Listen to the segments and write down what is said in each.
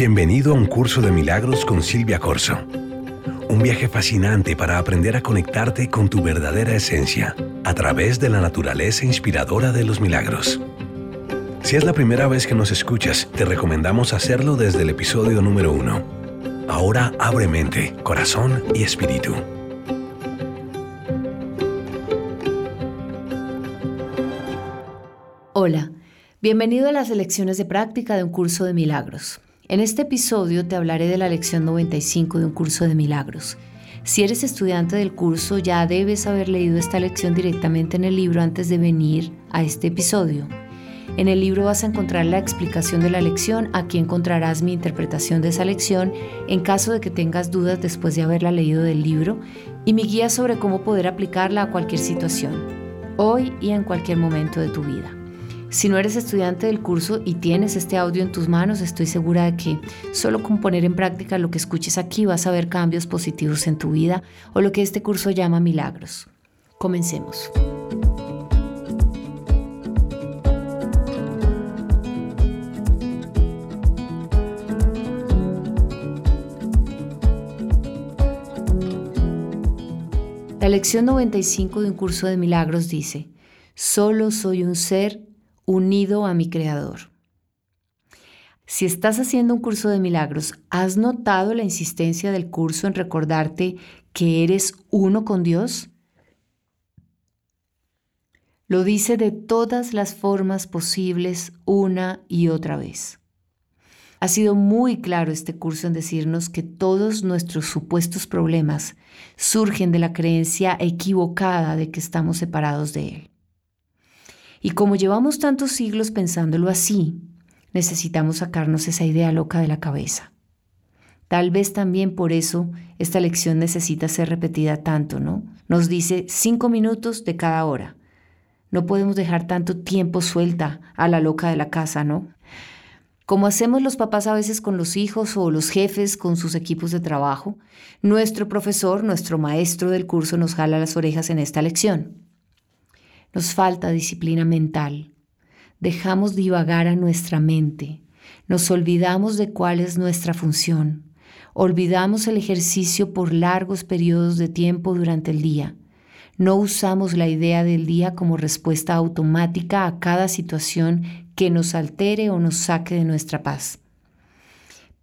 Bienvenido a un curso de milagros con Silvia Corso. Un viaje fascinante para aprender a conectarte con tu verdadera esencia a través de la naturaleza inspiradora de los milagros. Si es la primera vez que nos escuchas, te recomendamos hacerlo desde el episodio número uno. Ahora abre mente, corazón y espíritu. Hola, bienvenido a las lecciones de práctica de un curso de milagros. En este episodio te hablaré de la lección 95 de un curso de milagros. Si eres estudiante del curso ya debes haber leído esta lección directamente en el libro antes de venir a este episodio. En el libro vas a encontrar la explicación de la lección, aquí encontrarás mi interpretación de esa lección en caso de que tengas dudas después de haberla leído del libro y mi guía sobre cómo poder aplicarla a cualquier situación, hoy y en cualquier momento de tu vida. Si no eres estudiante del curso y tienes este audio en tus manos, estoy segura de que solo con poner en práctica lo que escuches aquí vas a ver cambios positivos en tu vida o lo que este curso llama milagros. Comencemos. La lección 95 de un curso de milagros dice, solo soy un ser unido a mi Creador. Si estás haciendo un curso de milagros, ¿has notado la insistencia del curso en recordarte que eres uno con Dios? Lo dice de todas las formas posibles una y otra vez. Ha sido muy claro este curso en decirnos que todos nuestros supuestos problemas surgen de la creencia equivocada de que estamos separados de Él. Y como llevamos tantos siglos pensándolo así, necesitamos sacarnos esa idea loca de la cabeza. Tal vez también por eso esta lección necesita ser repetida tanto, ¿no? Nos dice cinco minutos de cada hora. No podemos dejar tanto tiempo suelta a la loca de la casa, ¿no? Como hacemos los papás a veces con los hijos o los jefes con sus equipos de trabajo, nuestro profesor, nuestro maestro del curso nos jala las orejas en esta lección. Nos falta disciplina mental. Dejamos divagar a nuestra mente. Nos olvidamos de cuál es nuestra función. Olvidamos el ejercicio por largos periodos de tiempo durante el día. No usamos la idea del día como respuesta automática a cada situación que nos altere o nos saque de nuestra paz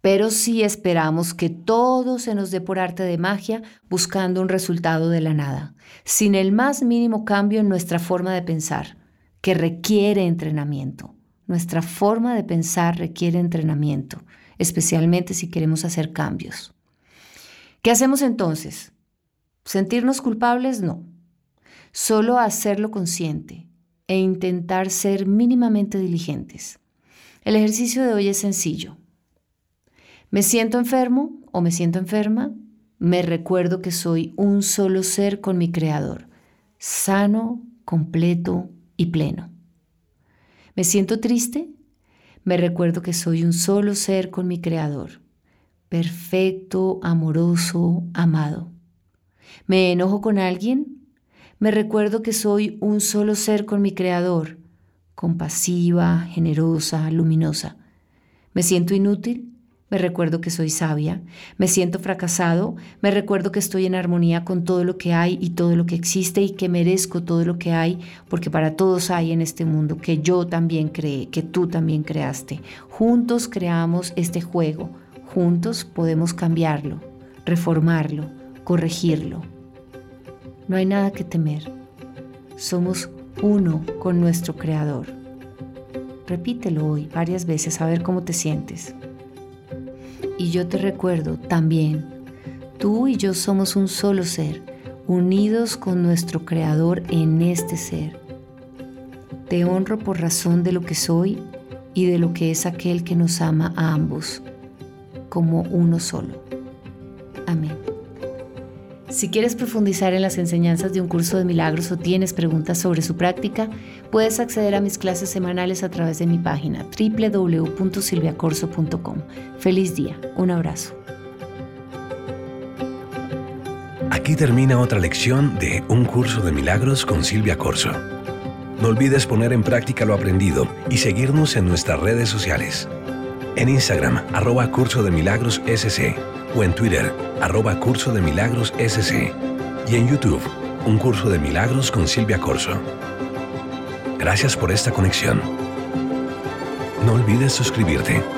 pero sí esperamos que todo se nos dé por arte de magia buscando un resultado de la nada, sin el más mínimo cambio en nuestra forma de pensar, que requiere entrenamiento. Nuestra forma de pensar requiere entrenamiento, especialmente si queremos hacer cambios. ¿Qué hacemos entonces? ¿Sentirnos culpables? No. Solo hacerlo consciente e intentar ser mínimamente diligentes. El ejercicio de hoy es sencillo. ¿Me siento enfermo o me siento enferma? Me recuerdo que soy un solo ser con mi Creador, sano, completo y pleno. ¿Me siento triste? Me recuerdo que soy un solo ser con mi Creador, perfecto, amoroso, amado. ¿Me enojo con alguien? Me recuerdo que soy un solo ser con mi Creador, compasiva, generosa, luminosa. ¿Me siento inútil? Me recuerdo que soy sabia, me siento fracasado, me recuerdo que estoy en armonía con todo lo que hay y todo lo que existe y que merezco todo lo que hay, porque para todos hay en este mundo que yo también creé, que tú también creaste. Juntos creamos este juego, juntos podemos cambiarlo, reformarlo, corregirlo. No hay nada que temer. Somos uno con nuestro Creador. Repítelo hoy varias veces a ver cómo te sientes. Y yo te recuerdo también, tú y yo somos un solo ser, unidos con nuestro Creador en este ser. Te honro por razón de lo que soy y de lo que es aquel que nos ama a ambos, como uno solo. Amén. Si quieres profundizar en las enseñanzas de un curso de milagros o tienes preguntas sobre su práctica, puedes acceder a mis clases semanales a través de mi página www.silviacorso.com. Feliz día, un abrazo. Aquí termina otra lección de Un curso de milagros con Silvia Corso. No olvides poner en práctica lo aprendido y seguirnos en nuestras redes sociales. En Instagram, arroba curso de milagros SC o en Twitter, arroba Curso de Milagros SC. Y en YouTube, un curso de milagros con Silvia Corso. Gracias por esta conexión. No olvides suscribirte.